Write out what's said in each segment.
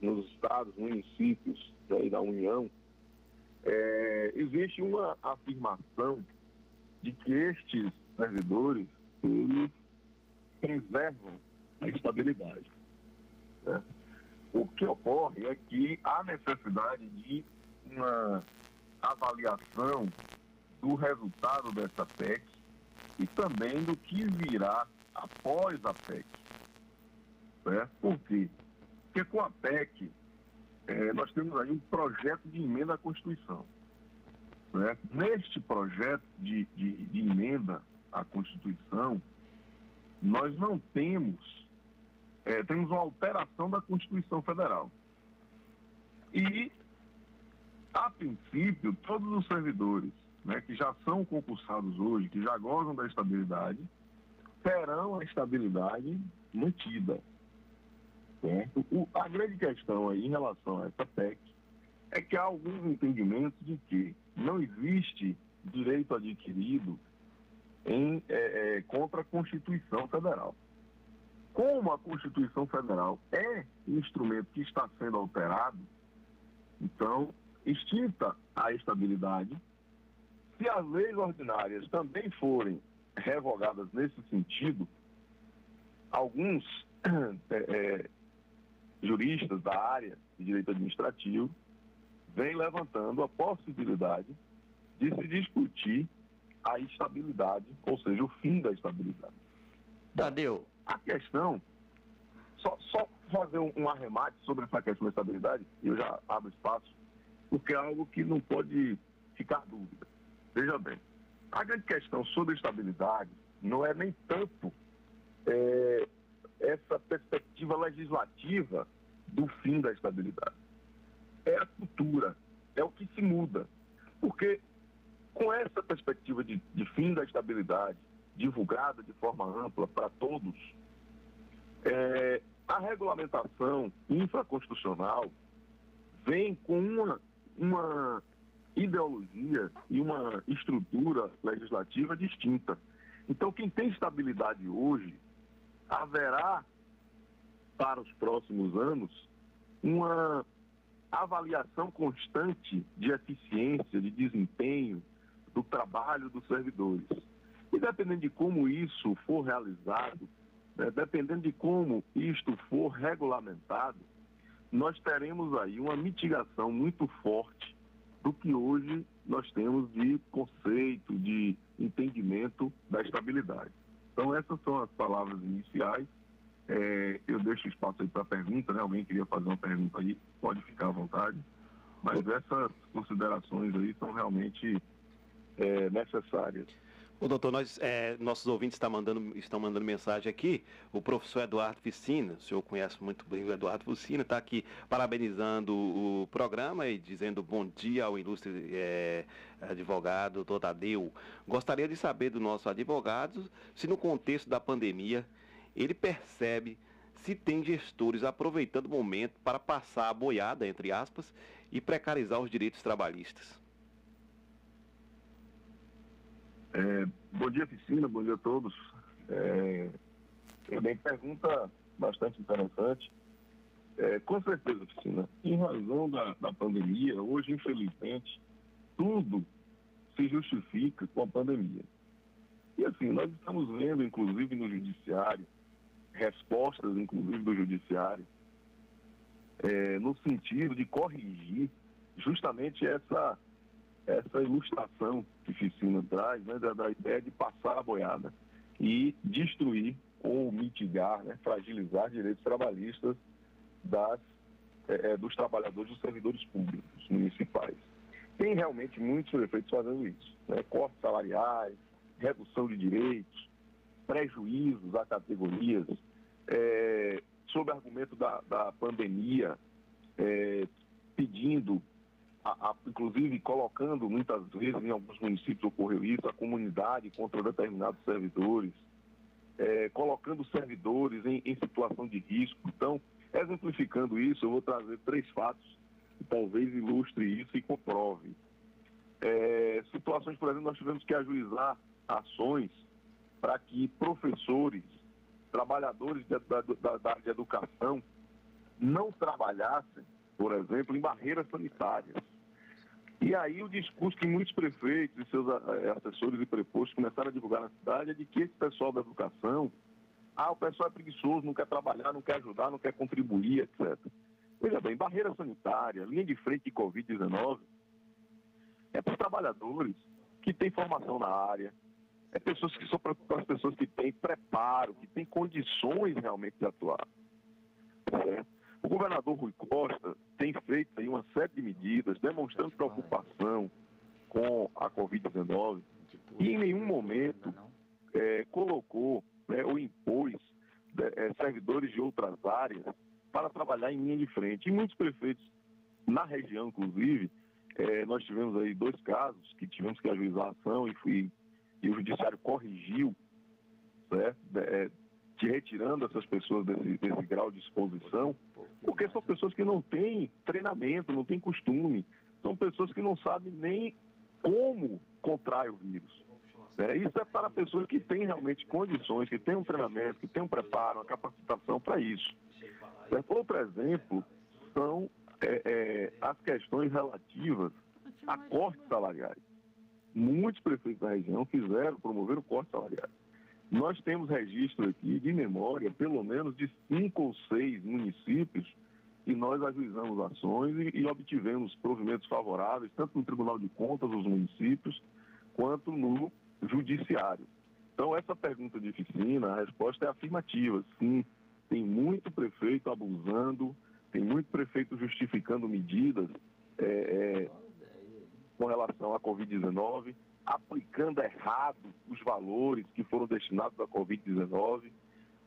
nos estados, municípios né, da União, é, existe uma afirmação de que estes servidores eles preservam a estabilidade. Né? O que ocorre é que há necessidade de uma avaliação do resultado dessa PEC e também do que virá após a PEC. Certo? Por quê? Porque com a PEC é, nós temos aí um projeto de emenda à Constituição. Certo? Neste projeto de, de, de emenda à Constituição, nós não temos, é, temos uma alteração da Constituição Federal. E, a princípio, todos os servidores né, que já são concursados hoje, que já gozam da estabilidade, terão a estabilidade mantida. O, a grande questão aí em relação a essa PEC é que há alguns entendimentos de que não existe direito adquirido em, é, é, contra a Constituição Federal. Como a Constituição Federal é instrumento que está sendo alterado, então, extinta a estabilidade, se as leis ordinárias também forem revogadas nesse sentido, alguns é, é, juristas da área de direito administrativo vêm levantando a possibilidade de se discutir a estabilidade, ou seja, o fim da estabilidade. Tadeu. A questão, só, só fazer um, um, arremate sobre essa questão da estabilidade, e eu já abro espaço, porque é algo que não pode ficar dúvida. Veja bem, a grande questão sobre estabilidade não é nem tanto é, essa perspectiva legislativa do fim da estabilidade. É a cultura, é o que se muda. Porque com essa perspectiva de, de fim da estabilidade, divulgada de forma ampla para todos, é, a regulamentação infraconstitucional vem com uma, uma ideologia e uma estrutura legislativa distinta. Então, quem tem estabilidade hoje, haverá para os próximos anos uma avaliação constante de eficiência, de desempenho, do trabalho dos servidores. E dependendo de como isso for realizado, né, dependendo de como isto for regulamentado, nós teremos aí uma mitigação muito forte do que hoje nós temos de conceito, de entendimento da estabilidade. Então essas são as palavras iniciais. É, eu deixo espaço aí para pergunta, né? Alguém queria fazer uma pergunta aí, pode ficar à vontade. Mas essas considerações aí são realmente é, necessárias. O doutor, nós, é, nossos ouvintes estão mandando, estão mandando mensagem aqui. O professor Eduardo Ficina, o senhor conhece muito bem o Eduardo Ficina, está aqui parabenizando o programa e dizendo bom dia ao ilustre é, advogado, doutor Tadeu. Gostaria de saber do nosso advogado se no contexto da pandemia ele percebe se tem gestores aproveitando o momento para passar a boiada, entre aspas, e precarizar os direitos trabalhistas. É, bom dia, Piscina, bom dia a todos. É, também pergunta bastante interessante. É, com certeza, Piscina, em razão da, da pandemia, hoje, infelizmente, tudo se justifica com a pandemia. E assim, nós estamos vendo, inclusive no judiciário, respostas, inclusive do judiciário, é, no sentido de corrigir justamente essa essa ilustração que Ficina traz, né, da, da, ideia de passar a boiada e destruir ou mitigar, né, fragilizar direitos trabalhistas das, é, é, dos trabalhadores dos servidores públicos municipais. Tem realmente muitos prefeitos fazendo isso, né, cortes salariais, redução de direitos, prejuízos a categorias, é, sob argumento da, da pandemia, é, pedindo a, a, inclusive colocando muitas vezes em alguns municípios ocorreu isso, a comunidade contra determinados servidores, é, colocando servidores em, em, situação de risco. Então, exemplificando isso, eu vou trazer três fatos que talvez ilustre isso e comprove. É, situações, por exemplo, nós tivemos que ajuizar ações para que professores, trabalhadores da, da, da, da área de educação, não trabalhassem, por exemplo, em barreiras sanitárias. E aí o discurso que muitos prefeitos e seus eh, assessores e prepostos começaram a divulgar na cidade é de que esse pessoal da educação, ah, o pessoal é preguiçoso, não quer trabalhar, não quer ajudar, não quer contribuir, etc. Veja bem, barreira sanitária, linha de frente de Covid-19, é para os trabalhadores que têm formação na área, é pessoas que são para as pessoas que têm preparo, que têm condições realmente de atuar. Certo? O governador Rui Costa tem feito aí uma série de medidas demonstrando preocupação com a Covid-19 e em nenhum momento é, colocou né, ou impôs é, servidores de outras áreas para trabalhar em linha de frente. E muitos prefeitos na região, inclusive, é, nós tivemos aí dois casos que tivemos que ajuizar a ação e, fui, e o judiciário corrigiu, certo? Te retirando essas pessoas desse, desse grau de exposição, porque são pessoas que não têm treinamento, não têm costume, são pessoas que não sabem nem como contrai o vírus. É, isso é para pessoas que têm realmente condições, que têm um treinamento, que têm um preparo, uma capacitação para isso. É, outro exemplo são é, é, as questões relativas a cortes salariais. Muitos prefeitos da região fizeram, promoveram cortes salariais. Nós temos registro aqui de memória, pelo menos de cinco ou seis municípios, e nós ajuizamos ações e, e obtivemos provimentos favoráveis, tanto no Tribunal de Contas dos municípios, quanto no Judiciário. Então, essa pergunta de oficina, a resposta é afirmativa. Sim, tem muito prefeito abusando, tem muito prefeito justificando medidas é, é, com relação à Covid-19 aplicando errado os valores que foram destinados à Covid-19,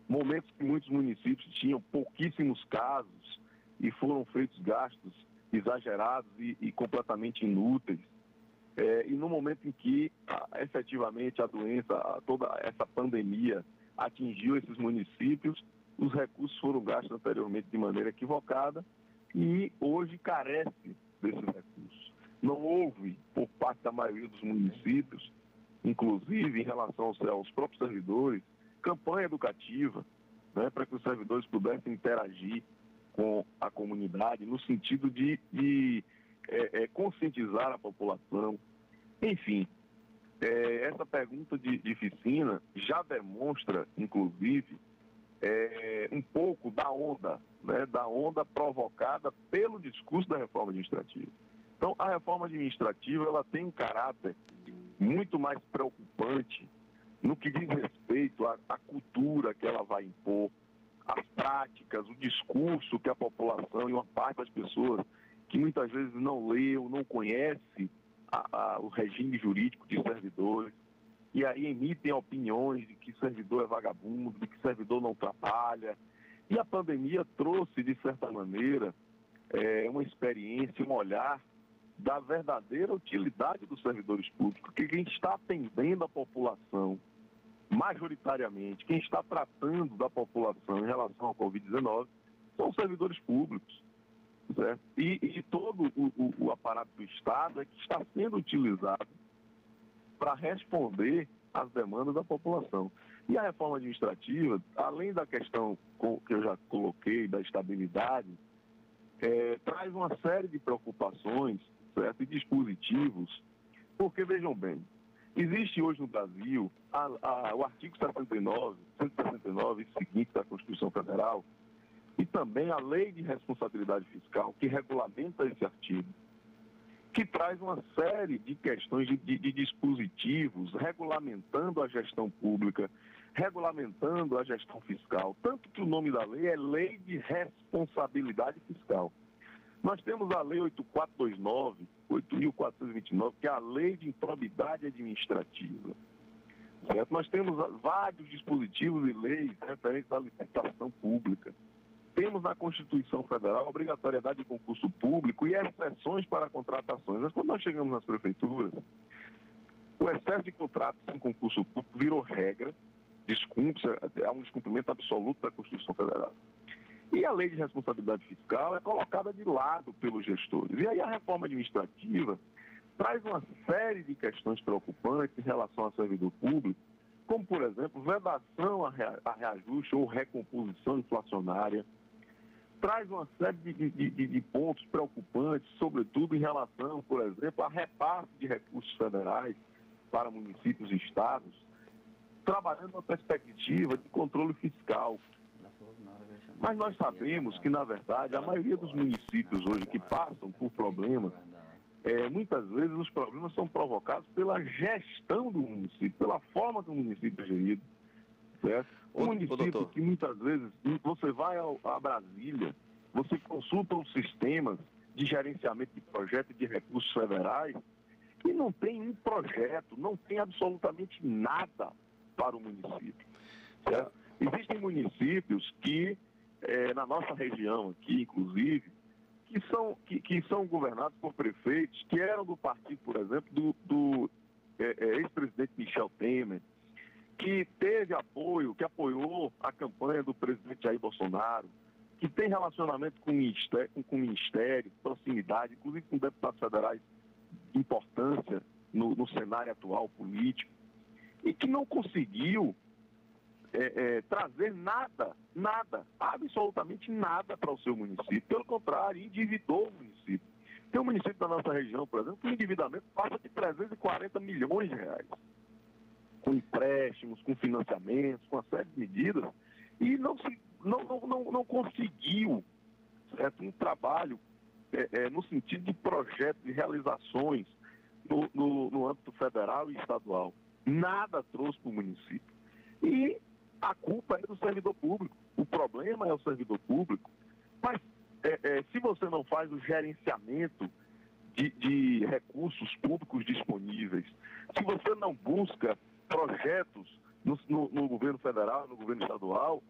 momentos que muitos municípios tinham pouquíssimos casos e foram feitos gastos exagerados e, e completamente inúteis. É, e no momento em que a, efetivamente a doença, a, toda essa pandemia atingiu esses municípios, os recursos foram gastos anteriormente de maneira equivocada e hoje carece desses recursos não houve, por parte da maioria dos municípios, inclusive em relação aos, aos próprios servidores, campanha educativa né, para que os servidores pudessem interagir com a comunidade no sentido de, de é, é, conscientizar a população. Enfim, é, essa pergunta de, de oficina já demonstra, inclusive, é, um pouco da onda, né, da onda provocada pelo discurso da reforma administrativa. Então, a reforma administrativa ela tem um caráter muito mais preocupante no que diz respeito à, à cultura que ela vai impor, às práticas, o discurso que a população e uma parte das pessoas que muitas vezes não leu, não conhece a, a, o regime jurídico de servidores, e aí emitem opiniões de que servidor é vagabundo, de que servidor não trabalha. E a pandemia trouxe, de certa maneira, é, uma experiência, um olhar da verdadeira utilidade dos servidores públicos, que quem está atendendo a população, majoritariamente, quem está tratando da população em relação ao Covid-19, são os servidores públicos. Certo? E, e todo o, o, o aparato do Estado é que está sendo utilizado para responder às demandas da população. E a reforma administrativa, além da questão que eu já coloquei, da estabilidade, é, traz uma série de preocupações certo? e dispositivos, porque vejam bem, existe hoje no Brasil a, a, o artigo 79, 169 e seguinte da Constituição Federal, e também a Lei de Responsabilidade Fiscal, que regulamenta esse artigo, que traz uma série de questões de, de, de dispositivos regulamentando a gestão pública, regulamentando a gestão fiscal. Tanto que o nome da lei é Lei de Responsabilidade Fiscal. Nós temos a Lei 8429, 8.429, que é a Lei de Improbidade Administrativa. Certo? Nós temos vários dispositivos e leis referentes à licitação pública. Temos na Constituição Federal a obrigatoriedade de concurso público e exceções para contratações. Mas quando nós chegamos nas prefeituras, o excesso de contratos em concurso público virou regra, descumpre, há um descumprimento absoluto da Constituição Federal. E a lei de responsabilidade fiscal é colocada de lado pelos gestores. E aí a reforma administrativa traz uma série de questões preocupantes em relação ao servidor público, como, por exemplo, vedação a reajuste ou recomposição inflacionária, traz uma série de, de, de, de, pontos preocupantes, sobretudo em relação, por exemplo, a repasse de recursos federais para municípios e estados, trabalhando uma perspectiva de controle fiscal. Mas nós sabemos que, na verdade, a maioria dos municípios hoje que passam por problemas, é, muitas vezes os problemas são provocados pela gestão do município, pela forma que o município é gerido. Certo? Um município que muitas vezes você vai ao, a Brasília, você consulta os sistemas de gerenciamento de projetos de recursos federais e não tem um projeto, não tem absolutamente nada para o município. Certo? Existem municípios que, é, na nossa região aqui, inclusive, que são, que, que, são governados por prefeitos que eram do partido, por exemplo, do, do é, é, ex-presidente Michel Temer, que teve apoio, que apoiou a campanha do presidente Jair Bolsonaro, que tem relacionamento com o ministério, com o ministério proximidade, inclusive com deputados federais de importância no, no cenário atual político, e que não conseguiu é, é, trazer nada, nada, absolutamente nada para o seu município. Pelo contrário, endividou o município. Tem um município da nossa região, por exemplo, que o endividamento passa de 340 milhões de reais com empréstimos, com financiamentos, com uma série de medidas, e não, se, não, não, não, não conseguiu certo, um trabalho é, é, no sentido de projetos e realizações no, no, no âmbito federal e estadual. Nada trouxe para o município. E a culpa é do servidor público. O problema é o servidor público. Mas é, é, se você não faz o gerenciamento de, de recursos públicos disponíveis, se você não busca projetos no, no, no governo federal, no governo estadual,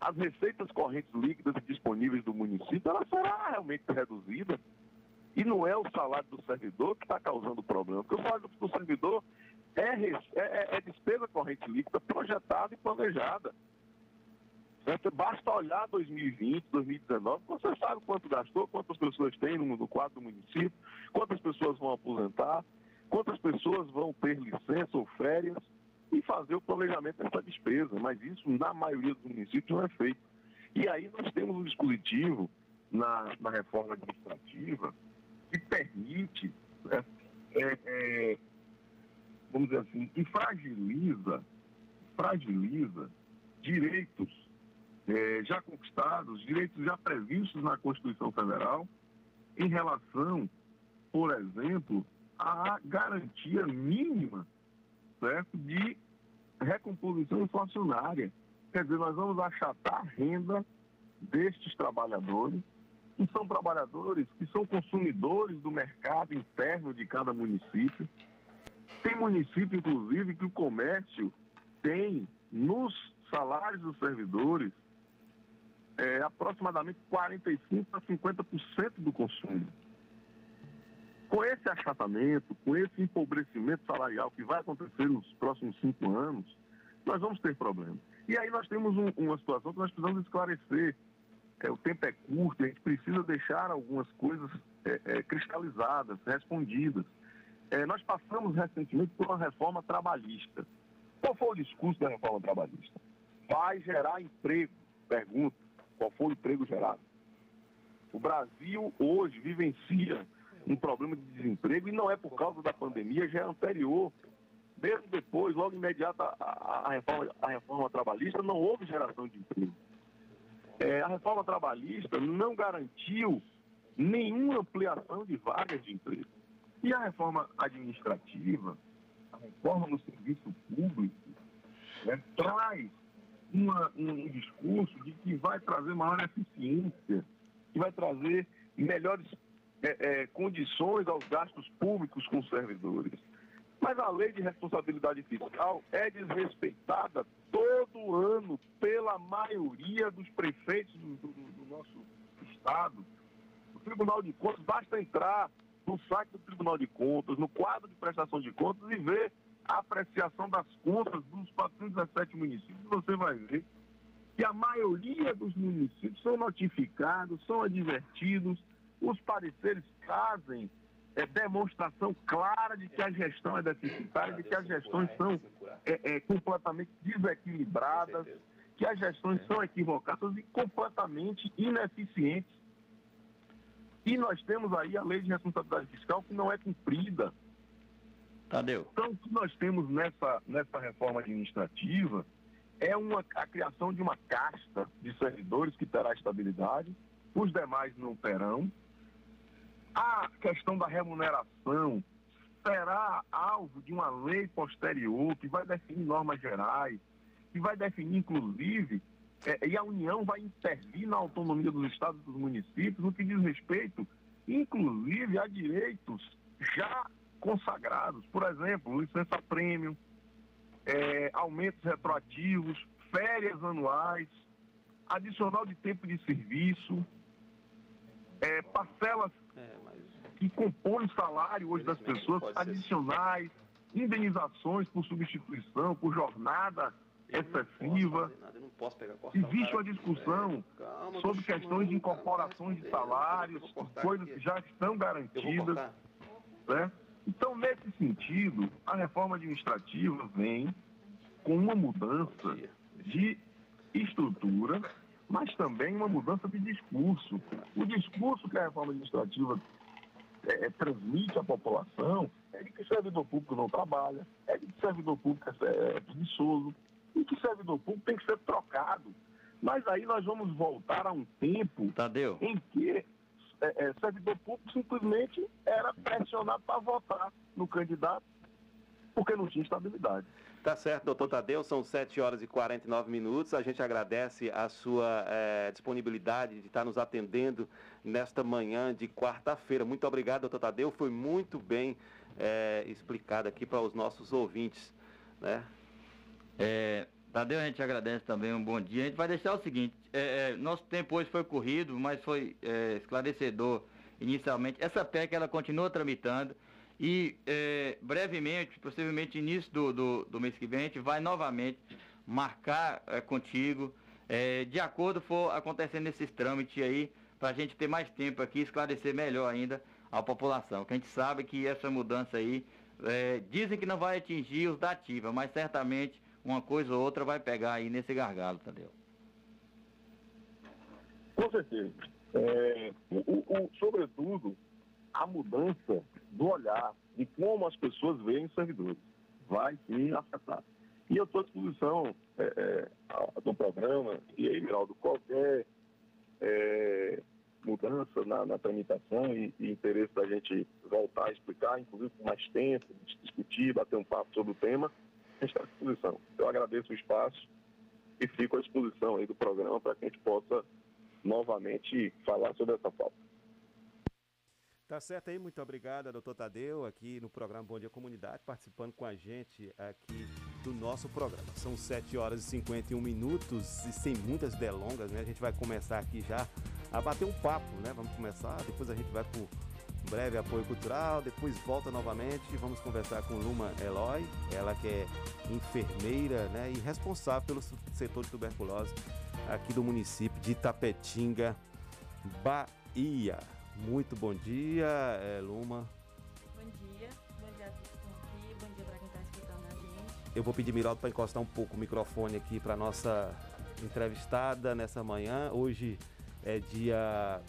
as receitas correntes líquidas disponíveis do município, ela será realmente reduzida. E não é o salário do servidor que está causando o problema, porque o salário do servidor é, é, é, despesa corrente líquida projetada e planejada. Basta olhar 2020, 2019, você sabe quanto gastou, quantas pessoas tem no, no quadro do município, quantas pessoas vão aposentar, quantas pessoas vão ter licença ou férias e fazer o planejamento dessa despesa. Mas isso, na maioria dos municípios, não é feito. E aí nós temos um dispositivo na, na reforma administrativa que permite, né, é, é, vamos dizer assim, que fragiliza, fragiliza direitos é, já conquistados, direitos já previstos na Constituição Federal em relação, por exemplo, a garantia mínima certo, de recomposição inflacionária. Quer dizer, nós vamos achatar a renda destes trabalhadores, que são trabalhadores que são consumidores do mercado interno de cada município. Tem município, inclusive, que o comércio tem nos salários dos servidores é, aproximadamente 45% a 50% do consumo. Com esse achatamento, com esse empobrecimento salarial que vai acontecer nos próximos cinco anos, nós vamos ter problemas. E aí nós temos um, uma situação que nós precisamos esclarecer. É, o tempo é curto, a gente precisa deixar algumas coisas é, é, cristalizadas, respondidas. É, nós passamos recentemente por uma reforma trabalhista. Qual foi o discurso da reforma trabalhista? Vai gerar emprego. Pergunta, qual foi o emprego gerado? O Brasil hoje vivencia um problema de desemprego e não é por causa da pandemia, já é anterior. Mesmo depois, logo imediato, a, a, reforma, a reforma trabalhista não houve geração de emprego. É, a reforma trabalhista não garantiu nenhuma ampliação de vagas de emprego. E a reforma administrativa, a reforma no serviço público, né, traz uma, um discurso de que vai trazer maior eficiência, que vai trazer melhores é, é, condições aos gastos públicos com os servidores. Mas a lei de responsabilidade fiscal é desrespeitada todo ano pela maioria dos prefeitos do, do, do nosso Estado. O Tribunal de Contas, basta entrar no site do Tribunal de Contas, no quadro de prestação de contas e ver a apreciação das contas dos 417 municípios. Você vai ver que a maioria dos municípios são notificados, são advertidos, os pareceres trazem é, demonstração clara de que a gestão é deficitária, de que as gestões são é, é, completamente desequilibradas que as gestões são equivocadas e completamente ineficientes. E nós temos aí a lei de responsabilidade fiscal que não é cumprida. Tadeu. Então, o que nós temos nessa, nessa reforma administrativa é uma, a criação de uma casta de servidores que terá estabilidade, os demais não terão. A questão da remuneração será alvo de uma lei posterior que vai definir normas gerais, que vai definir, inclusive, é, e a União vai intervir na autonomia dos estados e dos municípios no que diz respeito, inclusive, a direitos já consagrados. Por exemplo, licença prêmio, é, aumentos retroativos, férias anuais, adicional de tempo de serviço, é, parcelas é, mas... que compõem o salário hoje das pessoas, adicionais, indenizações por substituição, por jornada excessiva. Existe uma discussão sobre questões de incorporações de salários, coisas que já estão garantidas. Né? Então, nesse sentido, a reforma administrativa vem com uma mudança de estrutura, mas também uma mudança de discurso. O discurso que a reforma administrativa é, é transmite à população é de que servidor público não trabalha, é de que servidor público é, é preguiçoso, e que servidor público tem que ser trocado. Mas aí nós vamos voltar a um tempo Tadeu. em que é, é, servidor público simplesmente era pressionado para votar no candidato porque não tinha estabilidade. Tá certo, doutor Tadeu, são 7 horas e 49 minutos. A gente agradece a sua é, disponibilidade de estar nos atendendo nesta manhã de quarta-feira. Muito obrigado, doutor Tadeu. Foi muito bem é, explicado aqui para os nossos ouvintes. Né? É, Tadeu, a gente agradece também, um bom dia. A gente vai deixar o seguinte, é, é, nosso tempo hoje foi corrido, mas foi é, esclarecedor inicialmente. Essa PEC, ela continua tramitando e é, brevemente, possivelmente início do, do, do, mês que vem, a gente vai novamente marcar é, contigo, de acordo for acontecendo esses trâmites aí, para a gente ter mais tempo aqui, esclarecer melhor ainda a população. Que a gente sabe que essa mudança aí, dizem que não vai atingir os da ativa, mas certamente uma coisa ou outra vai pegar aí nesse gargalo, Tadeu. Com certeza. É, o, o, sobretudo, a mudança do olhar de como as pessoas veem os servidores vai sim afetar. E eu estou à disposição é, é, do programa, e aí, Miraldo, qualquer é, mudança na, na tramitação e, e, interesse da gente voltar a explicar, inclusive com mais tempo, discutir, bater um papo sobre o tema, está à disposição. Eu agradeço o espaço e fico à disposição aí do programa para que a gente possa novamente falar sobre essa pauta. Tá certo aí, muito obrigado, doutor Tadeu, aqui no programa Bom Dia Comunidade, participando com a gente aqui do nosso programa. São 7 horas e 51 minutos e sem muitas delongas, né? A gente vai começar aqui já a bater um papo, né? Vamos começar, depois a gente vai para breve apoio cultural, depois volta novamente, vamos conversar com Luma Eloy, ela que é enfermeira né, e responsável pelo setor de tuberculose aqui do município de Itapetinga, Bahia. Muito bom dia, é, Luma. Bom dia, bom dia a todos que estão aqui, bom dia para quem está escutando a gente. Eu vou pedir, Miraldo, para encostar um pouco o microfone aqui para nossa entrevistada nessa manhã. Hoje é dia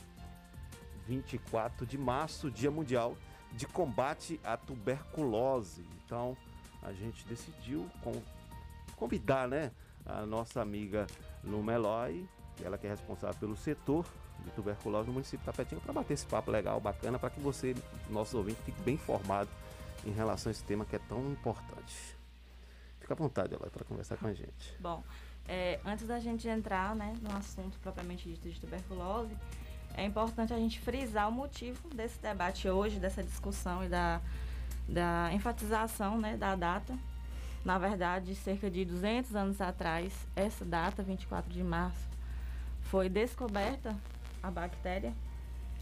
24 de março, Dia Mundial de Combate à Tuberculose. Então, a gente decidiu convidar, né, a nossa amiga Luma Eloy, ela que é responsável pelo setor de tuberculose no município de Tapetinho, para bater esse papo legal, bacana, para que você, nosso ouvinte, fique bem informado em relação a esse tema que é tão importante. Fica à vontade, Eloy, para conversar com a gente. Bom, é, antes da gente entrar né, no assunto propriamente dito de tuberculose, é importante a gente frisar o motivo desse debate hoje, dessa discussão e da, da enfatização né, da data. Na verdade, cerca de 200 anos atrás, essa data, 24 de março, foi descoberta a bactéria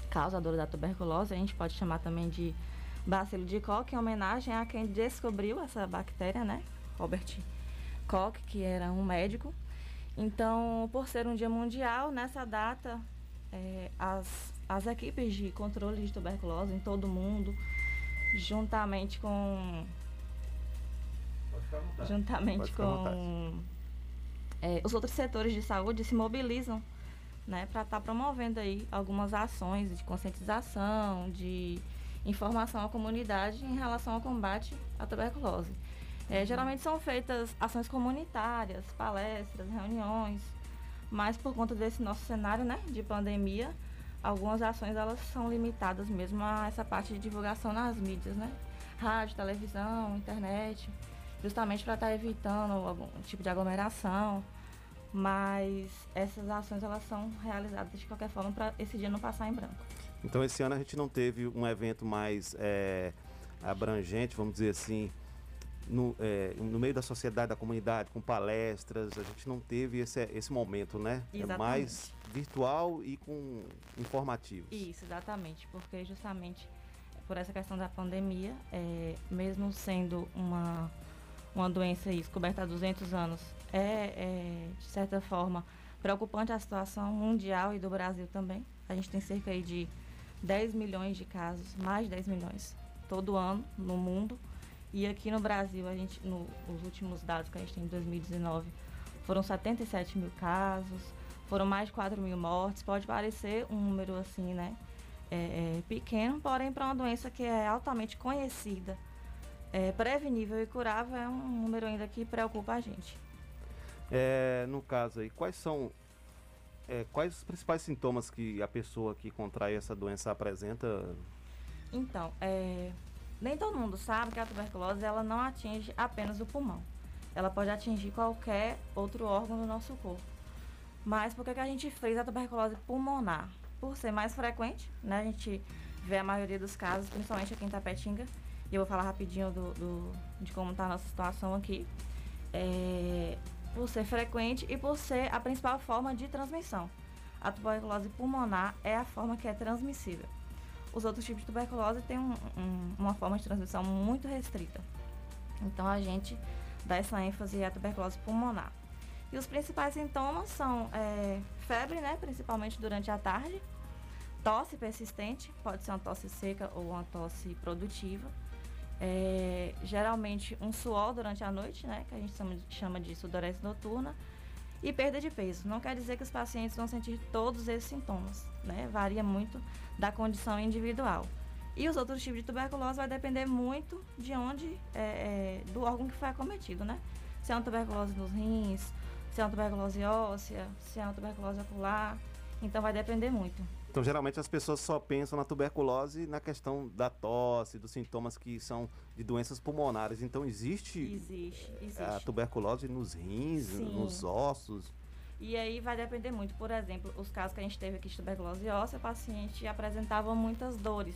causadora da tuberculose. A gente pode chamar também de bacilo de Koch, em homenagem a quem descobriu essa bactéria, né? Robert Koch, que era um médico. Então, por ser um dia mundial, nessa data é, as, as equipes de controle de tuberculose em todo o mundo, juntamente com. Juntamente com é, os outros setores de saúde se mobilizam né, para estar tá promovendo aí algumas ações de conscientização, de informação à comunidade em relação ao combate à tuberculose. É, geralmente são feitas ações comunitárias, palestras, reuniões, mas por conta desse nosso cenário né, de pandemia, algumas ações elas são limitadas mesmo a essa parte de divulgação nas mídias, né? Rádio, televisão, internet, justamente para estar tá evitando algum tipo de aglomeração. Mas essas ações elas são realizadas de qualquer forma para esse dia não passar em branco. Então esse ano a gente não teve um evento mais é, abrangente, vamos dizer assim, no, é, no meio da sociedade, da comunidade, com palestras, a gente não teve esse, esse momento, né? Exatamente. É mais virtual e com informativos. Isso, exatamente, porque justamente por essa questão da pandemia, é, mesmo sendo uma, uma doença descoberta há 200 anos, é, é, de certa forma preocupante a situação mundial e do Brasil também. A gente tem cerca de 10 milhões de casos, mais de 10 milhões, todo ano no mundo. E aqui no Brasil, a gente, no, os últimos dados que a gente tem em 2019, foram 77 mil casos, foram mais de 4 mil mortes. Pode parecer um número assim, né? É, é, pequeno, porém para uma doença que é altamente conhecida, é, prevenível e curável, é um número ainda que preocupa a gente. É, no caso aí, quais são é, quais os principais sintomas que a pessoa que contrai essa doença apresenta? Então, é, nem todo mundo sabe que a tuberculose ela não atinge apenas o pulmão. Ela pode atingir qualquer outro órgão do nosso corpo. Mas por que, que a gente fez a tuberculose pulmonar? Por ser mais frequente, né? A gente vê a maioria dos casos, principalmente aqui em Tapetinga. E eu vou falar rapidinho do, do de como está a nossa situação aqui. É, por ser frequente e por ser a principal forma de transmissão. A tuberculose pulmonar é a forma que é transmissível. Os outros tipos de tuberculose têm um, um, uma forma de transmissão muito restrita. Então a gente dá essa ênfase à tuberculose pulmonar. E os principais sintomas são é, febre, né, principalmente durante a tarde, tosse persistente, pode ser uma tosse seca ou uma tosse produtiva, é, geralmente um suor durante a noite, né, que a gente chama, de sudorese noturna, e perda de peso. Não quer dizer que os pacientes vão sentir todos esses sintomas, né? Varia muito da condição individual. E os outros tipos de tuberculose vai depender muito de onde, é, é, do órgão que foi acometido, né? Se é uma tuberculose nos rins, se é uma tuberculose óssea, se é uma tuberculose ocular. Então vai depender muito. Então, geralmente as pessoas só pensam na tuberculose na questão da tosse, dos sintomas que são de doenças pulmonares. Então, existe, existe, existe. a tuberculose nos rins, Sim. nos ossos. E aí vai depender muito. Por exemplo, os casos que a gente teve aqui de tuberculose óssea, o paciente apresentava muitas dores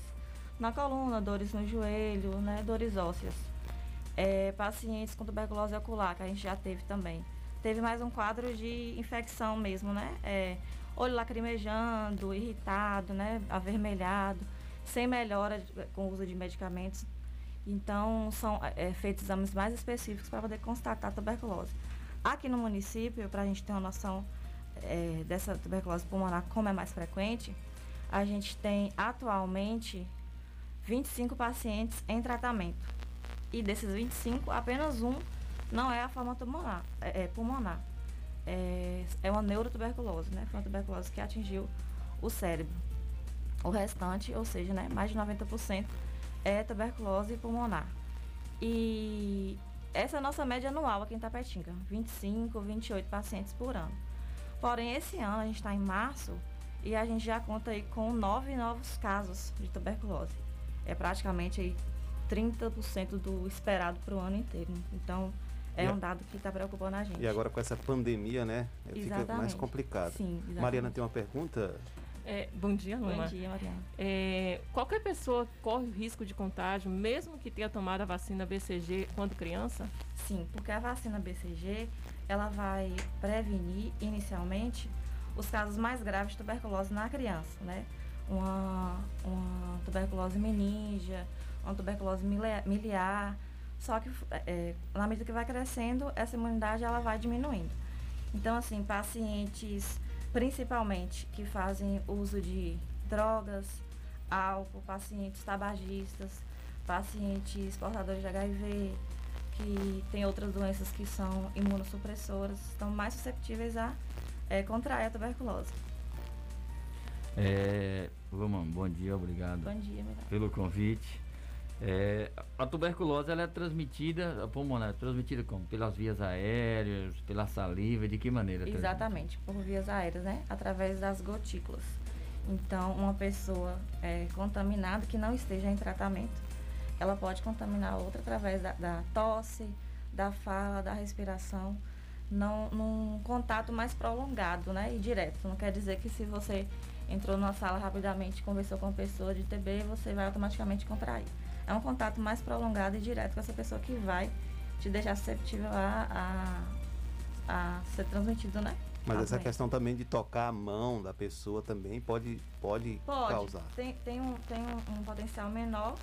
na coluna, dores no joelho, né, dores ósseas. É, pacientes com tuberculose ocular, que a gente já teve também. Teve mais um quadro de infecção mesmo, né? É, olho lacrimejando, irritado, né, avermelhado, sem melhora com o uso de medicamentos. Então, são é, feitos exames mais específicos para poder constatar tuberculose. Aqui no município, para a gente ter uma noção é, dessa tuberculose pulmonar, como é mais frequente, a gente tem atualmente 25 pacientes em tratamento. E desses 25, apenas um não é a forma pulmonar. É, é pulmonar é, é uma neurotuberculose, né? Foi uma tuberculose que atingiu o cérebro. O restante, ou seja, né, mais de 90% é tuberculose pulmonar. E essa é a nossa média anual aqui em Tapetinga, 25, 28 pacientes por ano. Porém, esse ano, a gente está em março, e a gente já conta aí com nove novos casos de tuberculose. É praticamente aí 30% do esperado para o ano inteiro. Então, é um dado que está preocupando a gente. E agora com essa pandemia, né? Exatamente. Fica mais complicado. Sim, exatamente. Mariana tem uma pergunta? É, bom dia, Luma. Bom dia, Mariana. É, qualquer pessoa corre o risco de contágio, mesmo que tenha tomado a vacina BCG quando criança? Sim, porque a vacina BCG, ela vai prevenir inicialmente os casos mais graves de tuberculose na criança, né? Uma, uma tuberculose meningia, uma tuberculose miliar, só que é, na medida que vai crescendo, essa imunidade ela vai diminuindo. Então, assim, pacientes principalmente que fazem uso de drogas, álcool, pacientes tabagistas, pacientes portadores de HIV, que têm outras doenças que são imunossupressoras, estão mais susceptíveis a é, contrair a tuberculose. É, bom dia, obrigado. Bom dia, melhor. Pelo convite. É, a tuberculose ela é transmitida, a pulmonar, é transmitida como? Pelas vias aéreas, pela saliva, de que maneira? Exatamente, por vias aéreas, né? Através das gotículas. Então, uma pessoa é, contaminada que não esteja em tratamento, ela pode contaminar outra através da, da tosse, da fala, da respiração, não, num contato mais prolongado, né? E direto. Não quer dizer que se você entrou numa sala rapidamente, conversou com uma pessoa de TB, você vai automaticamente contrair. É um contato mais prolongado e direto com essa pessoa que vai te deixar susceptível a, a, a ser transmitido, né? Mas A essa doença. questão também de tocar a mão da pessoa também pode, pode, Pode. causar. Tem, tem, um, tem um, um potencial menor,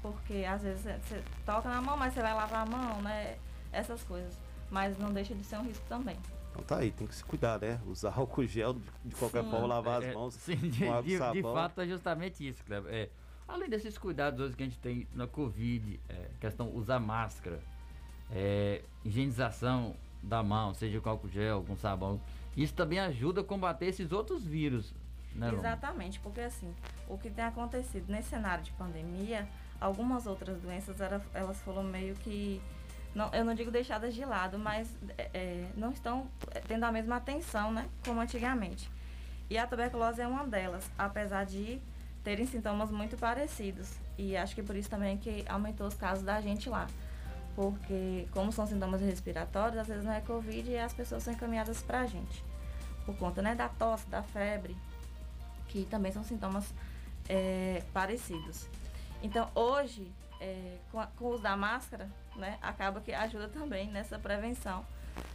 porque às vezes você- você toca na mão, mas você vai lavar a mão, né? Essas coisas. Mas não deixa de ser um risco também. Então tá aí, tem que se cuidar, né? Usar álcool gel de, de qualquer Sim. forma, lavar É, as mãos Sim, de, com água e de- de fato é justamente isso, Cleber. É, além desses cuidados hoje que a gente tem na Covid, é, questão usar máscara, é, higienização da mão, seja com álcool gel, com sabão, isso também ajuda a combater esses outros vírus, né? Exatamente, porque assim, o que tem acontecido nesse cenário de pandemia, algumas outras doenças, era- elas foram meio que, não, eu não digo deixadas de lado, mas é, é, não estão é, tendo a mesma atenção, né, como antigamente. E a tuberculose é uma delas, apesar de terem sintomas muito parecidos. E acho que por isso também que aumentou os casos da gente lá. Porque como são sintomas respiratórios, às vezes não é Covid e as pessoas são encaminhadas pra gente. Por conta né, da tosse, da febre, que também são sintomas é, parecidos. Então, hoje, é, com, a- com o uso da máscara, né, acaba que ajuda também nessa prevenção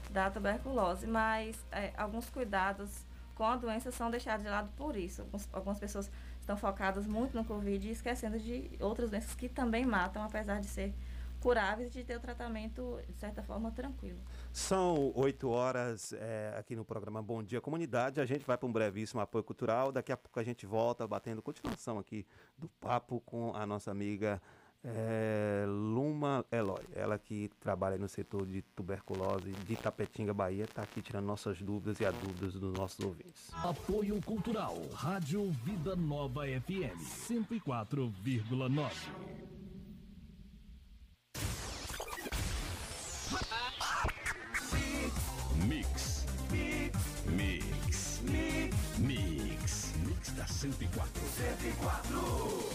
da tuberculose, mas é, alguns cuidados com a doença são deixados de lado por isso. Alguns- algumas pessoas estão focadas muito no Covid e esquecendo de outras doenças que também matam, apesar de ser curáveis e de ter o tratamento, de certa forma, tranquilo. São 8 horas é, aqui no programa Bom Dia Comunidade. A gente vai para um brevíssimo apoio cultural. Daqui a pouco a gente volta batendo continuação aqui do papo com a nossa amiga é, Luma Eloy. Ela que trabalha no setor de tuberculose de Tapetinga, Bahia, está aqui tirando nossas dúvidas e as dúvidas dos nossos ouvintes. Apoio Cultural. Rádio Vida Nova FM 104,9. Mix. Mix. Mix. Mix. Mix da 104. 104.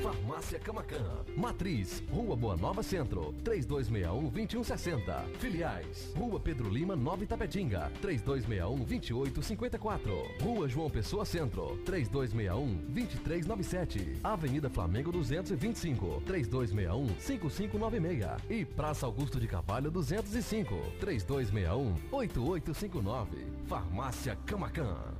Farmácia Camacan. Matriz, Rua Boa Nova Centro, 3261-2160. Filiais, Rua Pedro Lima, 9 Tapetinga, 3261-2854. Rua João Pessoa Centro, 3261-2397. Avenida Flamengo 225, 3261-5596. E Praça Augusto de Carvalho 205, 3261-8859. Farmácia Camacan.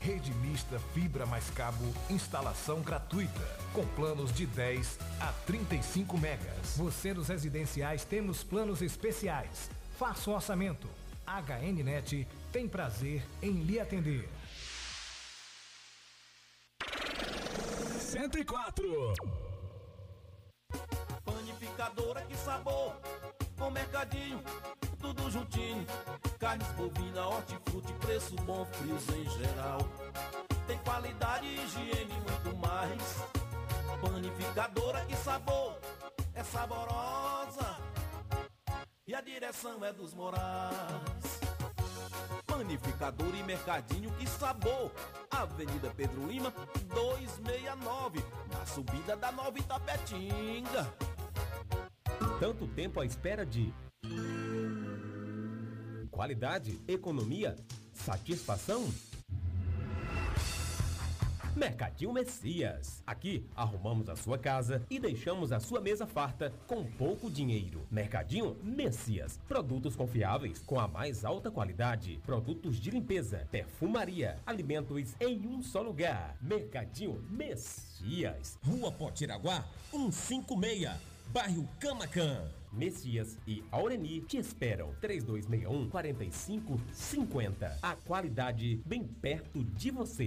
Rede mista fibra mais cabo, instalação gratuita, com planos de 10 a 35 megas. Você dos residenciais temos planos especiais. Faça o orçamento. HNnet tem prazer em lhe atender. 104. Panificadora, que sabor! Com mercadinho, tudo juntinho. Carnes bovina, hortifruti, preço bom, frios em geral. Tem qualidade, higiene e muito mais. Panificadora, que sabor! É saborosa! E a direção é dos Morais. Panificador e mercadinho, que sabor! Avenida Pedro Lima, 269, na subida da Nova Itapetinga. Tanto tempo à espera de Qualidade, economia, satisfação. Mercadinho Messias. Aqui arrumamos a sua casa e deixamos a sua mesa farta com pouco dinheiro. Mercadinho Messias. Produtos confiáveis com a mais alta qualidade. Produtos de limpeza, perfumaria, alimentos em um só lugar. Mercadinho Messias. Rua Potiraguá, 156. Bairro Camacan. Messias e Aureni te esperam. 3261 4550. A qualidade bem perto de você.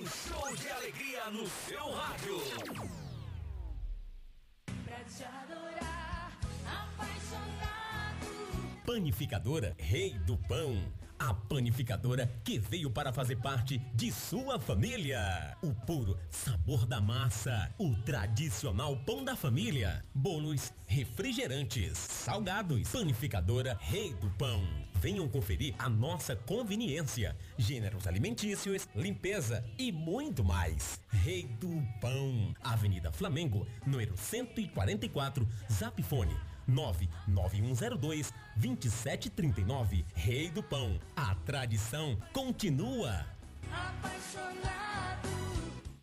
Um show de alegria no seu rádio. Pra te adorar, apaixonado. Panificadora Rei do Pão. A panificadora que veio para fazer parte de sua família. O puro sabor da massa. O tradicional pão da família. Bolos, refrigerantes, salgados. Panificadora Rei do Pão. Venham conferir a nossa conveniência, gêneros alimentícios, limpeza e muito mais. Rei do Pão. Avenida Flamengo, número 144, Zapfone 99102 2739. Rei do Pão. A tradição continua. Apaixonado.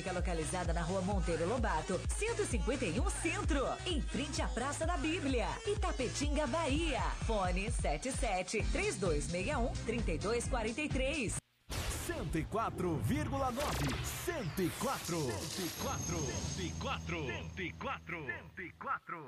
fica localizada na rua Monteiro Lobato, 151 Centro, em frente à Praça da Bíblia, Itapetinga, Bahia. Fone 77 3261 3243. 104,9 104 104 104 104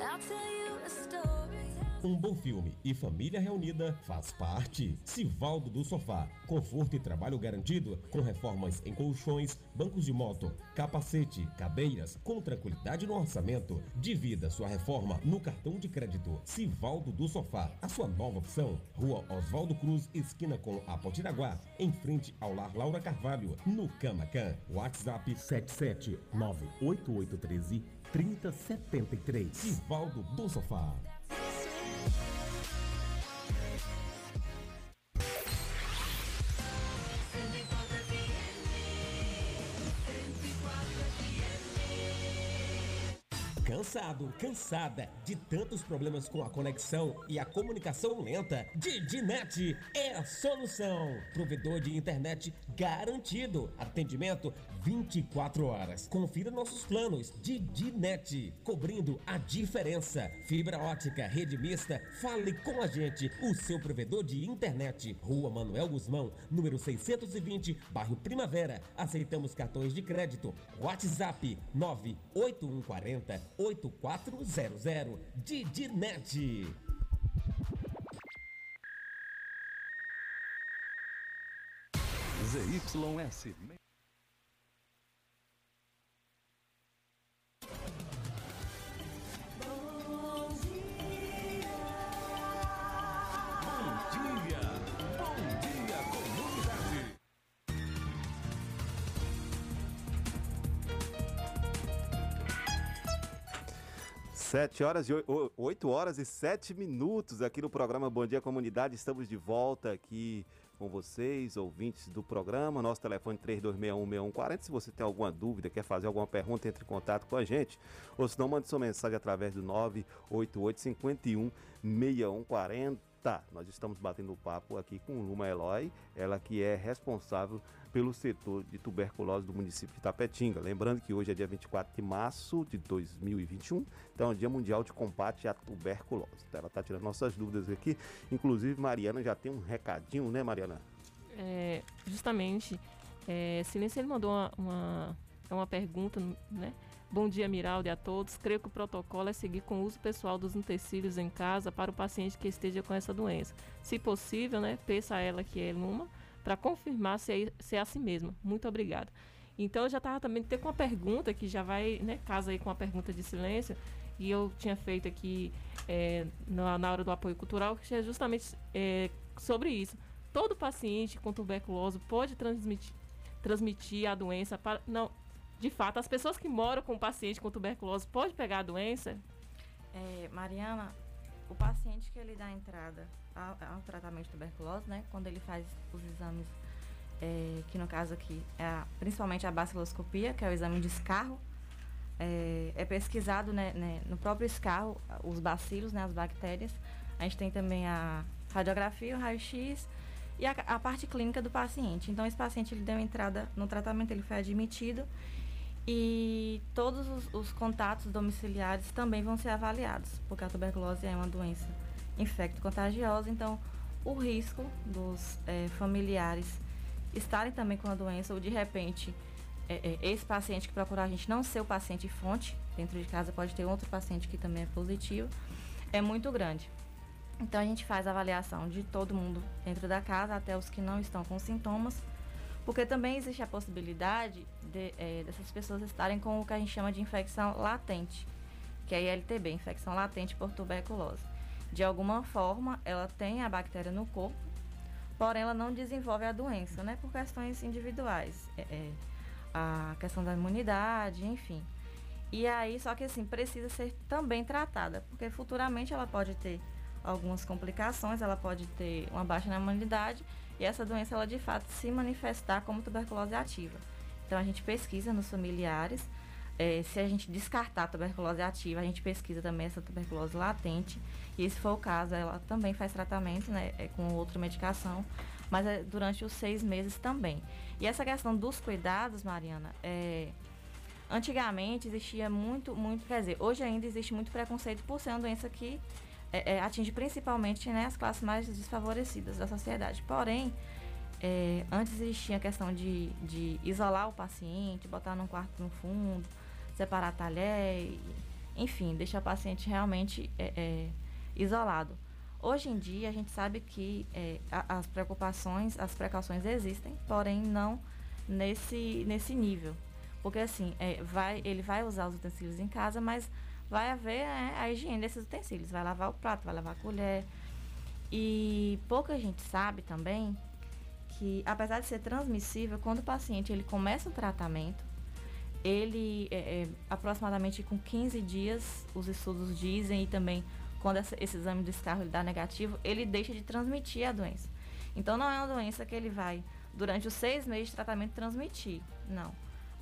I'll tell you a story. Um bom filme e família reunida faz parte. Sivaldo do Sofá. Conforto e trabalho garantido com reformas em colchões, bancos de moto, capacete, cadeiras, com tranquilidade no orçamento. Divida sua reforma no cartão de crédito. Sivaldo do Sofá. A sua nova opção. Rua Oswaldo Cruz, esquina com a Potiraguá. Em frente ao Lar Laura Carvalho, no Camacan. WhatsApp 7798813 3073. Sivaldo do Sofá. Cansado, cansada de tantos problemas com a conexão e a comunicação lenta? Didinet é a solução. Provedor de internet garantido. Atendimento 24 horas. Confira nossos planos. Didinet, cobrindo a diferença. Fibra ótica, rede mista. Fale com a gente. O seu provedor de internet. Rua Manuel Guzmão, número 620, bairro Primavera. Aceitamos cartões de crédito. WhatsApp 98140 8400. Didinet. ZYS. 7 horas e 8, 8 horas e 7 minutos aqui no programa Bom Dia Comunidade. Estamos de volta aqui com vocês, ouvintes do programa. Nosso telefone 32616140. Se você tem alguma dúvida, quer fazer alguma pergunta, entre em contato com a gente. Ou se não, mande sua mensagem através do 988516140 tá. Nós estamos batendo papo aqui com Luma Eloy, ela que é responsável pelo setor de tuberculose do município de Tapetinga. Lembrando que hoje é dia 24 de março de 2021, então é o Dia Mundial de Combate à Tuberculose. Ela está tirando nossas dúvidas aqui. Inclusive, Mariana já tem um recadinho, né, Mariana? É, justamente, é, Silêncio ele mandou uma, uma, é uma pergunta, né? Bom dia, Miraldi, a todos. Creio que o protocolo é seguir com o uso pessoal dos utensílios em casa para o paciente que esteja com essa doença. Se possível, né, peça a ela que é Luma para confirmar se é, se é assim mesmo. Muito obrigada. Então, eu já estava também ter com uma pergunta que já vai, né, casa aí com a pergunta de silêncio, e eu tinha feito aqui é, na, na hora do apoio cultural, que é justamente é, sobre isso. Todo paciente com tuberculose pode transmitir, transmitir a doença para. Não, de fato, as pessoas que moram com o paciente com tuberculose podem pegar a doença? É, Mariana, o paciente que ele dá entrada ao, ao tratamento de tuberculose, né, quando ele faz os exames, é, que no caso aqui é a- principalmente a baciloscopia, que é o exame de escarro, é, é pesquisado né, né, no próprio escarro os bacilos, né, as bactérias. A gente tem também a radiografia, o raio-x e a, a parte clínica do paciente. Então, esse paciente ele deu entrada no tratamento, ele foi admitido e todos os, os contatos domiciliares também vão ser avaliados, porque a tuberculose é uma doença infecto-contagiosa, então o risco dos eh, familiares estarem também com a doença ou de repente eh, eh, esse paciente que procurar a gente não ser o paciente fonte, dentro de casa pode ter outro paciente que também é positivo, é muito grande. Então a gente faz a avaliação de todo mundo dentro da casa, até os que não estão com sintomas, porque também existe a possibilidade de, eh, dessas pessoas estarem com o que a gente chama de infecção latente, que é a ILTB, infecção latente por tuberculose. De alguma forma, ela tem a bactéria no corpo, porém ela não desenvolve a doença, né? Por questões individuais, é, é, a questão da imunidade, enfim. E aí, só que assim, precisa ser também tratada, porque futuramente ela pode ter algumas complicações, ela pode ter uma baixa na imunidade e essa doença ela de fato se manifestar como tuberculose ativa. Então a gente pesquisa nos familiares, eh, se a gente descartar a tuberculose ativa, a gente pesquisa também essa tuberculose latente e se for o caso, ela também faz tratamento, né, eh, com outra medicação, mas é durante os seis meses também. E essa questão dos cuidados, Mariana, é, Antigamente existia muito, muito, quer dizer, hoje ainda existe muito preconceito por ser uma doença que é, é, atinge principalmente né, as classes mais desfavorecidas da sociedade. Porém, é, antes existia a questão de, de isolar o paciente, botar num quarto no fundo, separar talher, enfim, deixar o paciente realmente é, é, isolado. Hoje em dia, a gente sabe que as preocupações, as precauções existem, porém não nesse, nesse nível. Porque assim, vai, ele vai usar os utensílios em casa, mas vai haver né, a higiene desses utensílios. Vai lavar o prato, vai lavar a colher. E pouca gente sabe também que, apesar de ser transmissível, quando o paciente ele começa o tratamento, ele, é, é, aproximadamente com 15 dias, os estudos dizem, e também quando essa- esse exame de escarro ele dá negativo, ele deixa de transmitir a doença. Então, não é uma doença que ele vai, durante os seis meses de tratamento, transmitir. Não.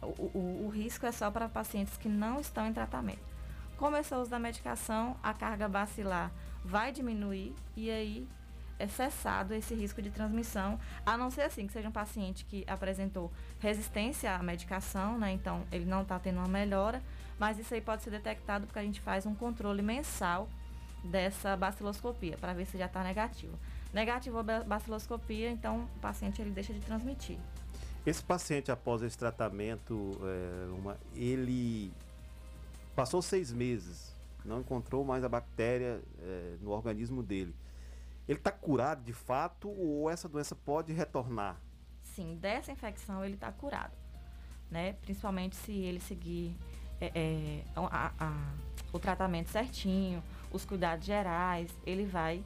O, o- o risco é só para pacientes que não estão em tratamento. Começou o uso da medicação, a carga bacilar vai diminuir e aí é cessado esse risco de transmissão, a não ser assim que seja um paciente que apresentou resistência à medicação, né? Então ele não está tendo uma melhora, mas isso aí pode ser detectado porque a gente faz um controle mensal dessa baciloscopia para ver se já está negativo. Negativou a ba- baciloscopia, então o paciente ele deixa de transmitir. Esse paciente, após esse tratamento, é, uma- ele passou seis meses, não encontrou mais a bactéria é, no organismo dele. Ele está curado de fato ou essa doença pode retornar? sim, dessa infecção ele está curado, né? Principalmente se ele seguir é, é, a- a- o tratamento certinho, os cuidados gerais, ele vai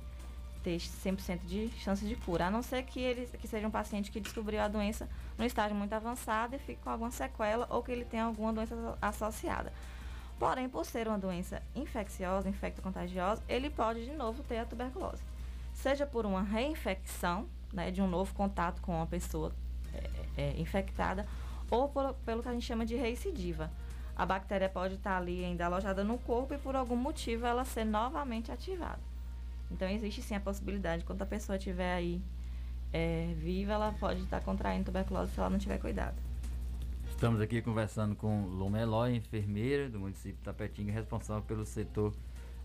ter 100% de chance de cura, a não ser que ele que seja um paciente que descobriu a doença no estágio muito avançado e fique com alguma sequela ou que ele tenha alguma doença asso- associada. Porém, por ser uma doença infecciosa, infecto-contagiosa, ele pode de novo ter a tuberculose. Seja por uma reinfecção, né, de um novo contato com uma pessoa é, é, infectada, ou por- pelo que a gente chama de recidiva. A bactéria pode estar ali ainda alojada no corpo e por algum motivo ela ser novamente ativada. Então existe sim a possibilidade, quando a pessoa estiver aí é, viva, ela pode estar contraindo tuberculose se ela não tiver cuidado. Estamos aqui conversando com Luma Eloy, enfermeira do município de Tapetinga, responsável pelo setor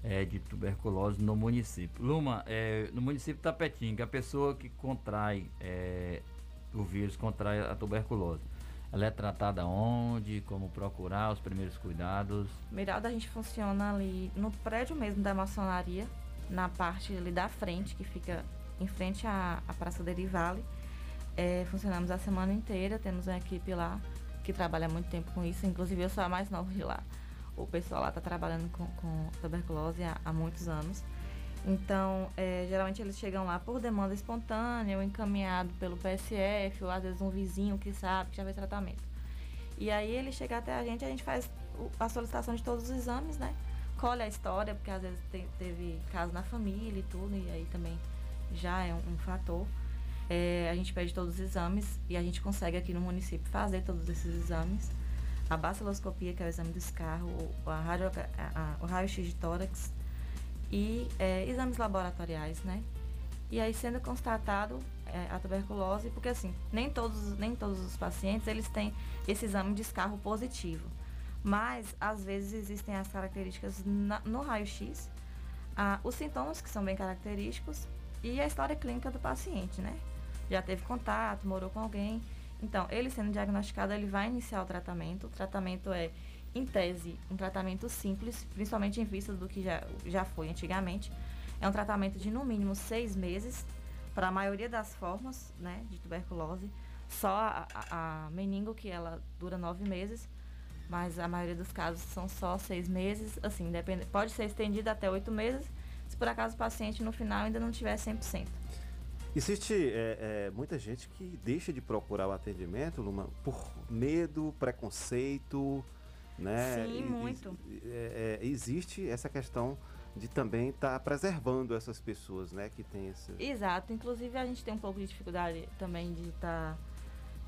eh, de tuberculose no município. Luma, eh, no município de Tapetinga, a pessoa que contrai eh, o vírus, contrai a tuberculose, ela é tratada onde? Como procurar os primeiros cuidados? Miralda, a gente funciona ali no prédio mesmo da maçonaria, na parte ali da frente, que fica em frente à, à Praça Derivale. É, funcionamos a semana inteira, temos uma equipe lá que trabalha muito tempo com isso, inclusive eu sou a mais nova de lá. O pessoal lá está trabalhando com, com tuberculose há, há muitos anos. Então, é, geralmente eles chegam lá por demanda espontânea, ou encaminhado pelo PSF, ou às vezes um vizinho que sabe que já fez tratamento. E aí ele chega até a gente, a gente faz a solicitação de todos os exames, né? Colhe a história, porque às vezes te- teve caso na família e tudo, e aí também já é um, um fator. É, a gente pede todos os exames e a gente consegue aqui no município fazer todos esses exames. A baciloscopia, que é o exame do escarro, a radio- a- a- o raio-x de tórax e é, exames laboratoriais, né? E aí sendo constatado é, a tuberculose, porque assim, nem todos, nem todos os pacientes eles têm esse exame de escarro positivo. Mas às vezes existem as características na- no raio-x, os sintomas que são bem característicos e a história clínica do paciente, né? Já teve contato, morou com alguém. Então, ele sendo diagnosticado, ele vai iniciar o tratamento. O tratamento é, em tese, um tratamento simples, principalmente em vista do que já, já foi antigamente. É um tratamento de no mínimo seis meses para a maioria das formas né, de tuberculose. Só a, a, a meningo, que ela dura nove meses, mas a maioria dos casos são só seis meses. Assim, depende, pode ser estendida até oito meses, se por acaso o paciente no final ainda não tiver 100%. Existe é, é, muita gente que deixa de procurar o atendimento, Luma, por medo, preconceito, né? Sim, E- e- muito. é, é, existe essa questão de também estar preservando essas pessoas, né? Que tem esse... Exato. Inclusive, a gente tem um pouco de dificuldade também de estar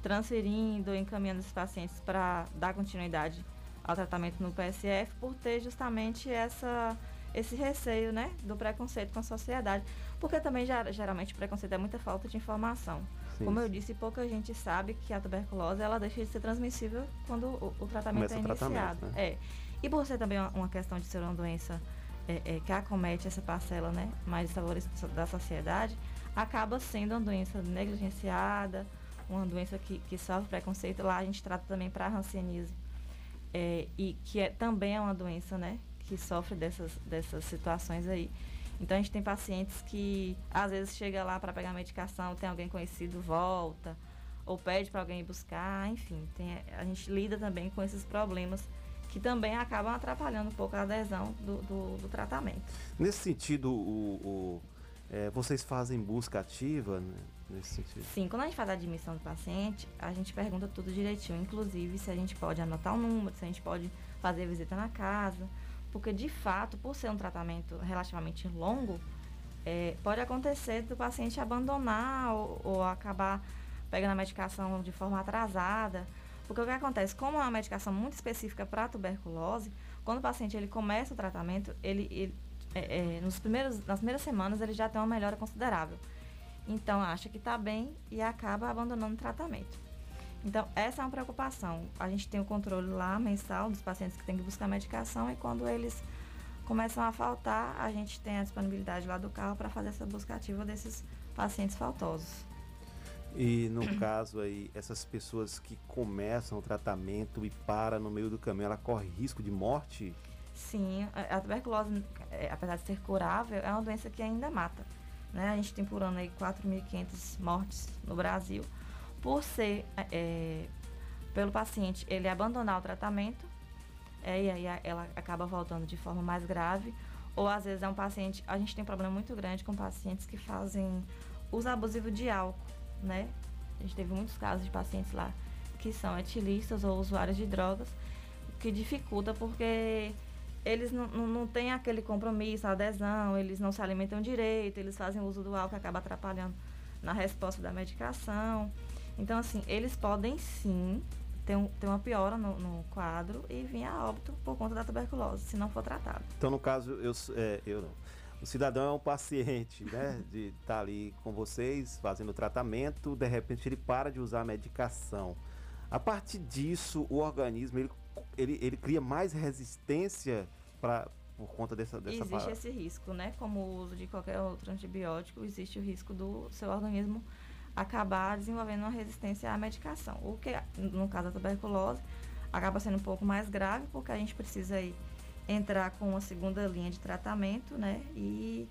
transferindo, encaminhando esses pacientes para dar continuidade ao tratamento no PSF, por ter justamente essa, esse receio, né, do preconceito com a sociedade. Porque também, ger- geralmente, o preconceito é muita falta de informação. Sim, Como eu disse, pouca gente sabe que a tuberculose, ela deixa de ser transmissível quando o, o tratamento Começa é o tratamento, iniciado. né? É. E por ser também uma, uma questão de ser uma doença é, é, que acomete essa parcela né, mais desfavorecida da sociedade, acaba sendo uma doença negligenciada, uma doença que, que sofre preconceito. Lá a gente trata também para hanseníase, é, e que é, também é uma doença né, que sofre dessas, dessas situações aí. Então a gente tem pacientes que às vezes chega lá para pegar medicação, tem alguém conhecido, volta, ou pede para alguém ir buscar, enfim, tem, a gente lida também com esses problemas que também acabam atrapalhando um pouco a adesão do, do, do tratamento. Nesse sentido, o, o- é, vocês fazem busca ativa, né? Nesse sentido. Sim, quando a gente faz a admissão do paciente, a gente pergunta tudo direitinho, inclusive se a gente pode anotar o número, se a gente pode fazer visita na casa, porque de fato, por ser um tratamento relativamente longo, é, pode acontecer do paciente abandonar ou, ou acabar pegando a medicação de forma atrasada. Porque o que acontece, como é uma medicação muito específica para tuberculose, quando o paciente ele começa o tratamento, ele, ele- é, é, nos primeiros, nas primeiras semanas ele já tem uma melhora considerável. Então acha que está bem e acaba abandonando o tratamento. Então essa é uma preocupação. A gente tem o controle lá mensal dos pacientes que têm que buscar medicação e quando eles começam a faltar, a gente tem a disponibilidade lá do carro para fazer essa busca ativa desses pacientes faltosos. E no caso aí, essas pessoas que começam o tratamento e param no meio do caminho, ela corre risco de morte? Sim, a a tuberculose, é, apesar de ser curável, é uma doença que ainda mata. Né? A gente tem por ano aí 4.500 mortes no Brasil por ser, é, pelo paciente, ele abandonar o tratamento é, e aí ela acaba voltando de forma mais grave. Ou às vezes é um paciente, a gente tem um problema muito grande com pacientes que fazem uso abusivo de álcool, né? A gente teve muitos casos de pacientes lá que são etilistas ou usuários de drogas, que dificulta porque eles não, não, têm aquele compromisso, adesão, eles não se alimentam direito, eles fazem uso do álcool acaba atrapalhando na resposta da medicação. Então, assim, eles podem sim ter, um, ter uma piora no, no quadro e vir a óbito por conta da tuberculose, se não for tratado. Então, no caso, eu, é, eu não. O cidadão é um paciente, né? De estar ali com vocês, fazendo o tratamento, de repente ele para de usar a medicação. A partir disso, o organismo ele, ele, ele cria mais resistência pra, por conta dessa, dessa Existe esse risco, né? Como o uso de qualquer outro antibiótico, existe o risco do seu organismo acabar desenvolvendo uma resistência à medicação. O que, no caso da tuberculose, acaba sendo um pouco mais grave, porque a gente precisa aí entrar com uma segunda linha de tratamento, né? E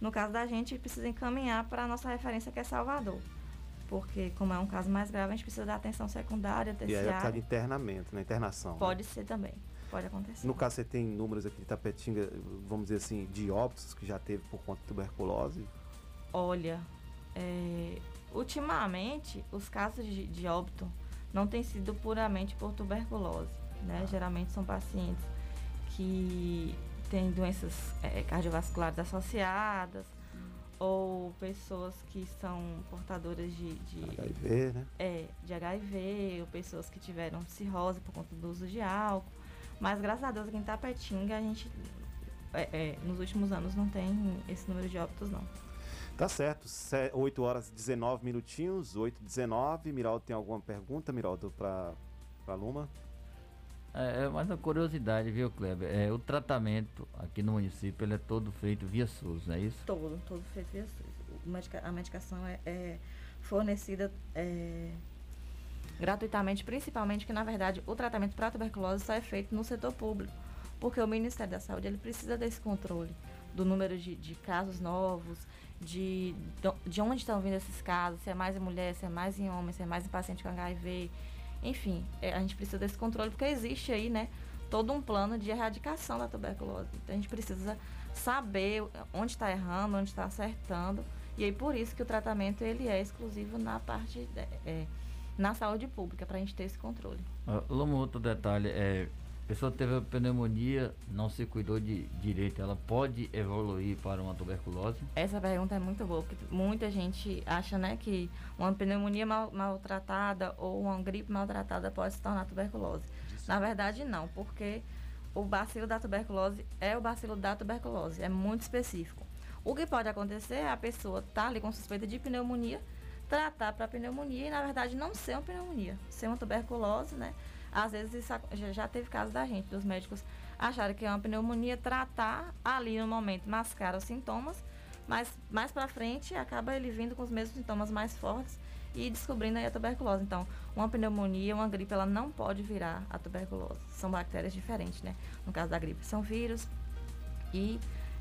no caso da gente, precisa encaminhar para a nossa referência, que é Salvador. Porque, como é um caso mais grave, a gente precisa da atenção secundária, E aí é causa de terciária. internamento, né? Internação. né? Pode ser também, pode acontecer. No caso, você tem números aqui de Tapetinga, vamos dizer assim, de óbitos que já teve por conta de tuberculose? Olha, é, ultimamente os casos de, de óbito não têm sido puramente por tuberculose, né? Geralmente são pacientes que têm doenças é, cardiovasculares associadas ou pessoas que são portadoras de, de HIV, né? é, de HIV, ou pessoas que tiveram cirrose por conta do uso de álcool. Mas graças a Deus aqui em Tapetinga a gente é, é, nos últimos anos não tem esse número de óbitos não. Tá certo, se- 8 horas e 19 minutinhos, 8 e 19. Miraldo tem alguma pergunta, Miraldo, para a Luma? É, é mais uma curiosidade, viu, Kleber? É, o tratamento aqui no município ele é todo feito via SUS, não é isso? Todo, todo feito via SUS. A medicação é, é fornecida é, gratuitamente, principalmente que, na verdade, o tratamento para tuberculose só é feito no setor público, porque o Ministério da Saúde ele precisa desse controle do número de, de casos novos, de, de onde estão vindo esses casos, se é mais em mulher, se é mais em homem, se é mais em paciente com HIV. Enfim, é, a gente precisa desse controle, porque existe aí, né, todo um plano de erradicação da tuberculose. Então a gente precisa saber onde está errando, onde está acertando. E aí por isso que o tratamento ele é exclusivo na parte de- é, na saúde pública, para a gente ter esse controle. Ah, Luma, outro detalhe, é, pessoa teve pneumonia, não se cuidou de direito, ela pode evoluir para uma tuberculose? Essa pergunta é muito boa, porque muita gente acha né, que uma pneumonia mal- maltratada ou uma gripe maltratada pode se tornar tuberculose. Na verdade, não, porque o bacilo da tuberculose é o bacilo da tuberculose, é muito específico. O que pode acontecer é a pessoa estar ali com suspeita de pneumonia, tratar para pneumonia e, na verdade, não ser uma pneumonia, ser uma tuberculose, né? Às vezes isso já, teve caso da gente, dos médicos acharem que é uma pneumonia, tratar ali no momento, mascar os sintomas, mas mais para frente acaba ele vindo com os mesmos sintomas mais fortes e descobrindo aí a tuberculose. Então, uma pneumonia, uma gripe, ela não pode virar a tuberculose. São bactérias diferentes, né? No caso da gripe, são vírus e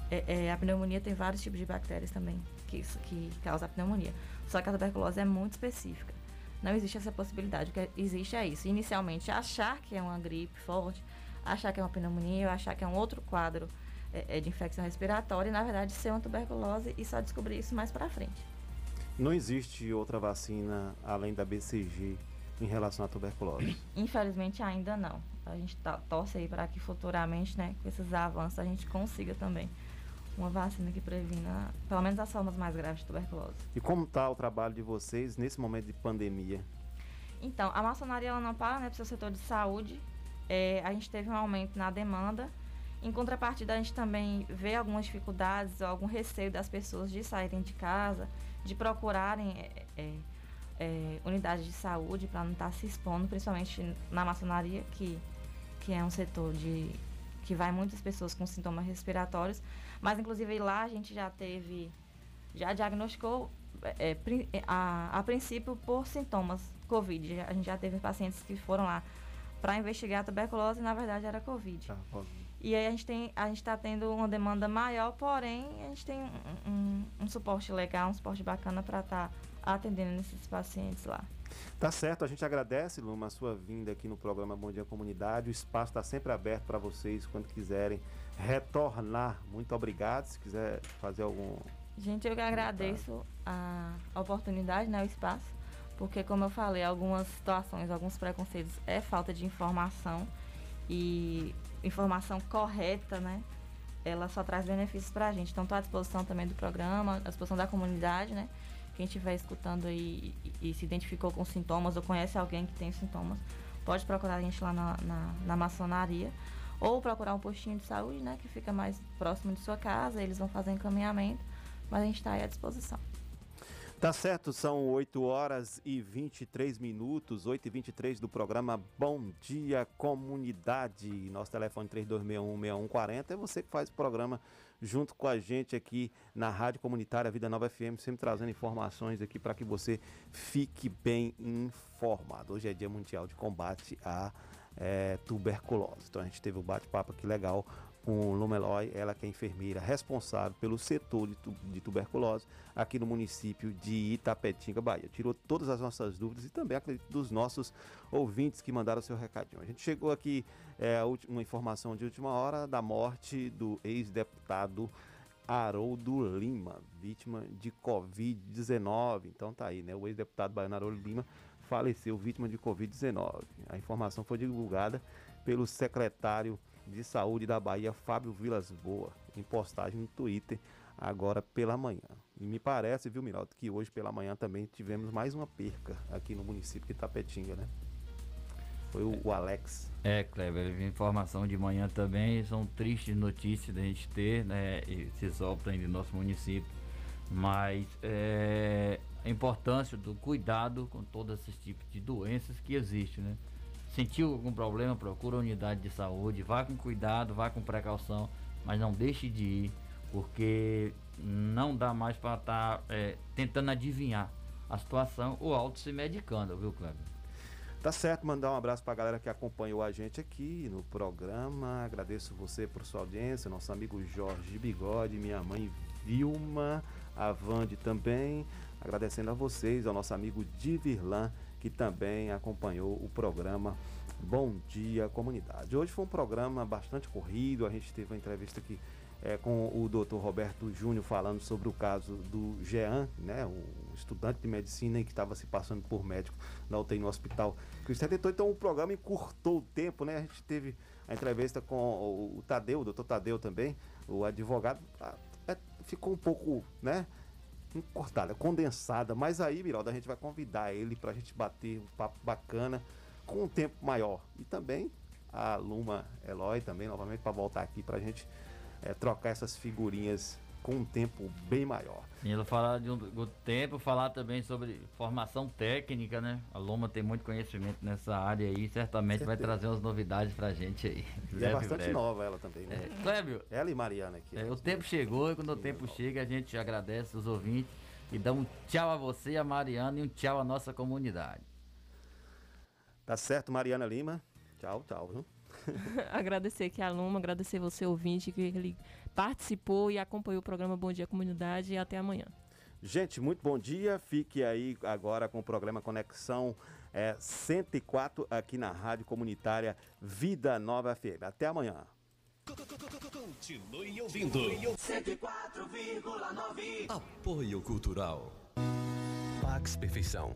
é, é, a pneumonia tem vários tipos de bactérias também que, que causam a pneumonia. Só que a tuberculose é muito específica. Não existe essa possibilidade. O que existe é isso. Inicialmente, achar que é uma gripe forte, achar que é uma pneumonia, achar que é um outro quadro é, é, de infecção respiratória, e na verdade ser uma tuberculose e só descobrir isso mais para frente. Não existe outra vacina além da BCG em relação à tuberculose. Infelizmente ainda não. A gente tá, torce aí para que futuramente, né, com esses avanços, a gente consiga também uma vacina que previna, pelo menos as formas mais graves de tuberculose. E como está o trabalho de vocês nesse momento de pandemia? Então, a maçonaria ela não para, né, para o seu setor de saúde. É, a gente teve um aumento na demanda. Em contrapartida, a gente também vê algumas dificuldades, ou algum receio das pessoas de saírem de casa, de procurarem é, é, é, unidades de saúde para não estar se expondo, principalmente na maçonaria, que, que é um setor de que vai muitas pessoas com sintomas respiratórios. Mas, inclusive, lá a gente já teve, já diagnosticou é, pri- a, a princípio por sintomas Covid. A gente já teve pacientes que foram lá para investigar a tuberculose e na verdade era Covid. E aí a gente tem, a gente está tendo uma demanda maior, porém a gente tem um, um- um suporte legal, um suporte bacana para estar atendendo esses pacientes lá. Tá certo, a gente agradece, Luma, a sua vinda aqui no programa Bom Dia Comunidade. O espaço está sempre aberto para vocês quando quiserem retornar. Muito obrigado. Se quiser fazer algum. Gente, eu que agradeço a a oportunidade, né, o espaço, porque como eu falei, algumas situações, alguns preconceitos é falta de informação e informação correta, né? Ela só traz benefícios pra gente. Então, estou à disposição também do programa, à disposição da comunidade, né? Quem estiver escutando aí e, e se identificou com sintomas ou conhece alguém que tem sintomas, pode procurar a gente lá na, na, na maçonaria. Ou procurar um postinho de saúde, né, que fica mais próximo de sua casa, eles vão fazer encaminhamento, mas a gente está aí à disposição. Tá certo, são 8 horas e 23 minutos, 8 e 23 do programa Bom Dia Comunidade. Nosso telefone 3261-6140 é você que faz o programa junto com a gente aqui na Rádio Comunitária Vida Nova FM, sempre trazendo informações aqui para que você fique bem informado. Hoje é Dia Mundial de Combate à eh, Tuberculose. Então a gente teve um bate-papo aqui legal com Lumeloy, ela que é enfermeira responsável pelo setor de, tu- de tuberculose aqui no município de Itapetinga, Bahia. Tirou todas as nossas dúvidas e também acredito dos nossos ouvintes que mandaram seu recadinho. A gente chegou aqui é, uma informação de última hora da morte do ex-deputado Haroldo Lima, vítima de Covid-19. Então tá aí, né? O ex-deputado baiano Haroldo Lima faleceu vítima de Covid-19. A informação foi divulgada pelo secretário de Saúde da Bahia, Fábio Vilas Boa, em postagem no Twitter agora pela manhã. E me parece, viu, Miraldo, que hoje pela manhã também tivemos mais uma perca aqui no município de Itapetinga, né? Foi o, o Alex. É, Kleber, informação de manhã também, são tristes notícias da gente ter, né, esses óbitos aí do nosso município, mas é, a importância do cuidado com todos esses tipos de doenças que existem, né. Sentiu algum problema, procura a unidade de saúde, vá com cuidado, vá com precaução, mas não deixe de ir, porque não dá mais para estar tentando adivinhar a situação ou auto se medicando, viu, Kleber? Tá certo, mandar um abraço pra galera que acompanhou a gente aqui no programa. Agradeço você por sua audiência, nosso amigo Jorge Bigode, minha mãe Vilma, a Vande também. Agradecendo a vocês, ao nosso amigo Divirlan, que também acompanhou o programa Bom Dia Comunidade. Hoje foi um programa bastante corrido, a gente teve uma entrevista aqui é, com o doutor Roberto Júnior falando sobre o caso do Jean, né, o estudante de medicina que estava se passando por médico na UTI no hospital Cristiano então o programa encurtou o tempo, né? A gente teve a entrevista com o, o Tadeu, o doutor Tadeu também, o advogado, ah, é, ficou um pouco, né? Encurtada, condensada, mas aí, Miralda, a gente vai convidar ele para a gente bater um papo bacana com um tempo maior. E também a Luma Eloy também, novamente, para voltar aqui para a gente é, trocar essas figurinhas com um tempo bem maior. E ela falar de um do tempo, falar também sobre formação técnica, né? A Loma tem muito conhecimento nessa área aí, certamente vai Certeza. trazer umas novidades pra gente aí. E é bastante breve. nova ela também, né? É, Clébio, Ela e Mariana aqui. é, o tempo chegou e quando o tempo chega a gente agradece os ouvintes e dá um tchau a você, a Mariana, e um tchau à nossa comunidade. Tá certo, Mariana Lima. Tchau, tchau, viu? agradecer aqui a Luma, agradecer você, ouvinte, que ele participou e acompanhou o programa Bom Dia Comunidade e até amanhã. Gente, muito bom dia. Fique aí agora com o programa Conexão é, 104 aqui na Rádio Comunitária Vida Nova FM. Até amanhã. Continue ouvindo. 104,9 Apoio Cultural. Pax Perfeição.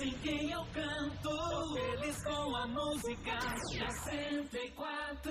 É assim que eu canto, feliz com a música da 104.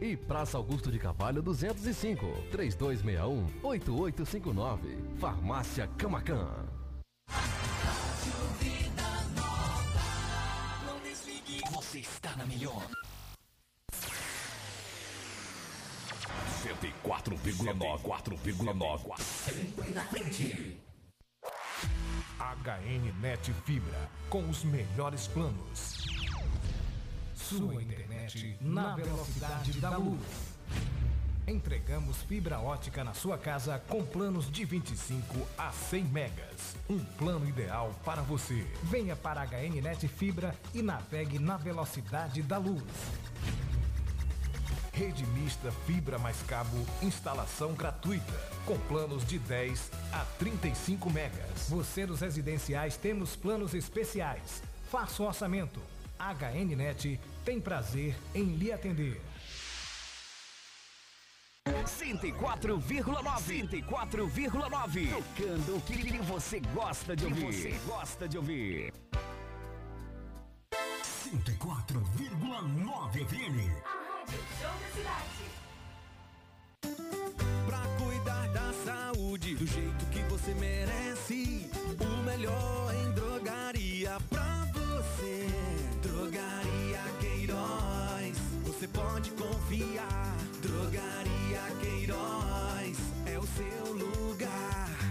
E Praça Augusto de Carvalho 205, 3261-8859. Farmácia Camacan. Você está na melhor. 104,9. 4,9. Sempre na frente. HN Net Fibra, com os melhores planos. Sua internet na velocidade da luz. Entregamos fibra ótica na sua casa com planos de 25 a 100 megas. Um plano ideal para você. Venha para a HNnet Fibra e navegue na velocidade da luz. Rede mista fibra mais cabo, instalação gratuita, com planos de 10 a 35 megas. Você dos residenciais temos planos especiais. Faça o orçamento. HNnet tem prazer em lhe atender. 104,9 104,9 Tocando o que você gosta de ouvir. Que você gosta de ouvir. 104,9 FM. A Rádio Show da Cidade. Pra cuidar da saúde do jeito que você merece, o melhor em drogaria pra você. Drogaria você pode confiar. Drogaria Queiroz é o seu lugar.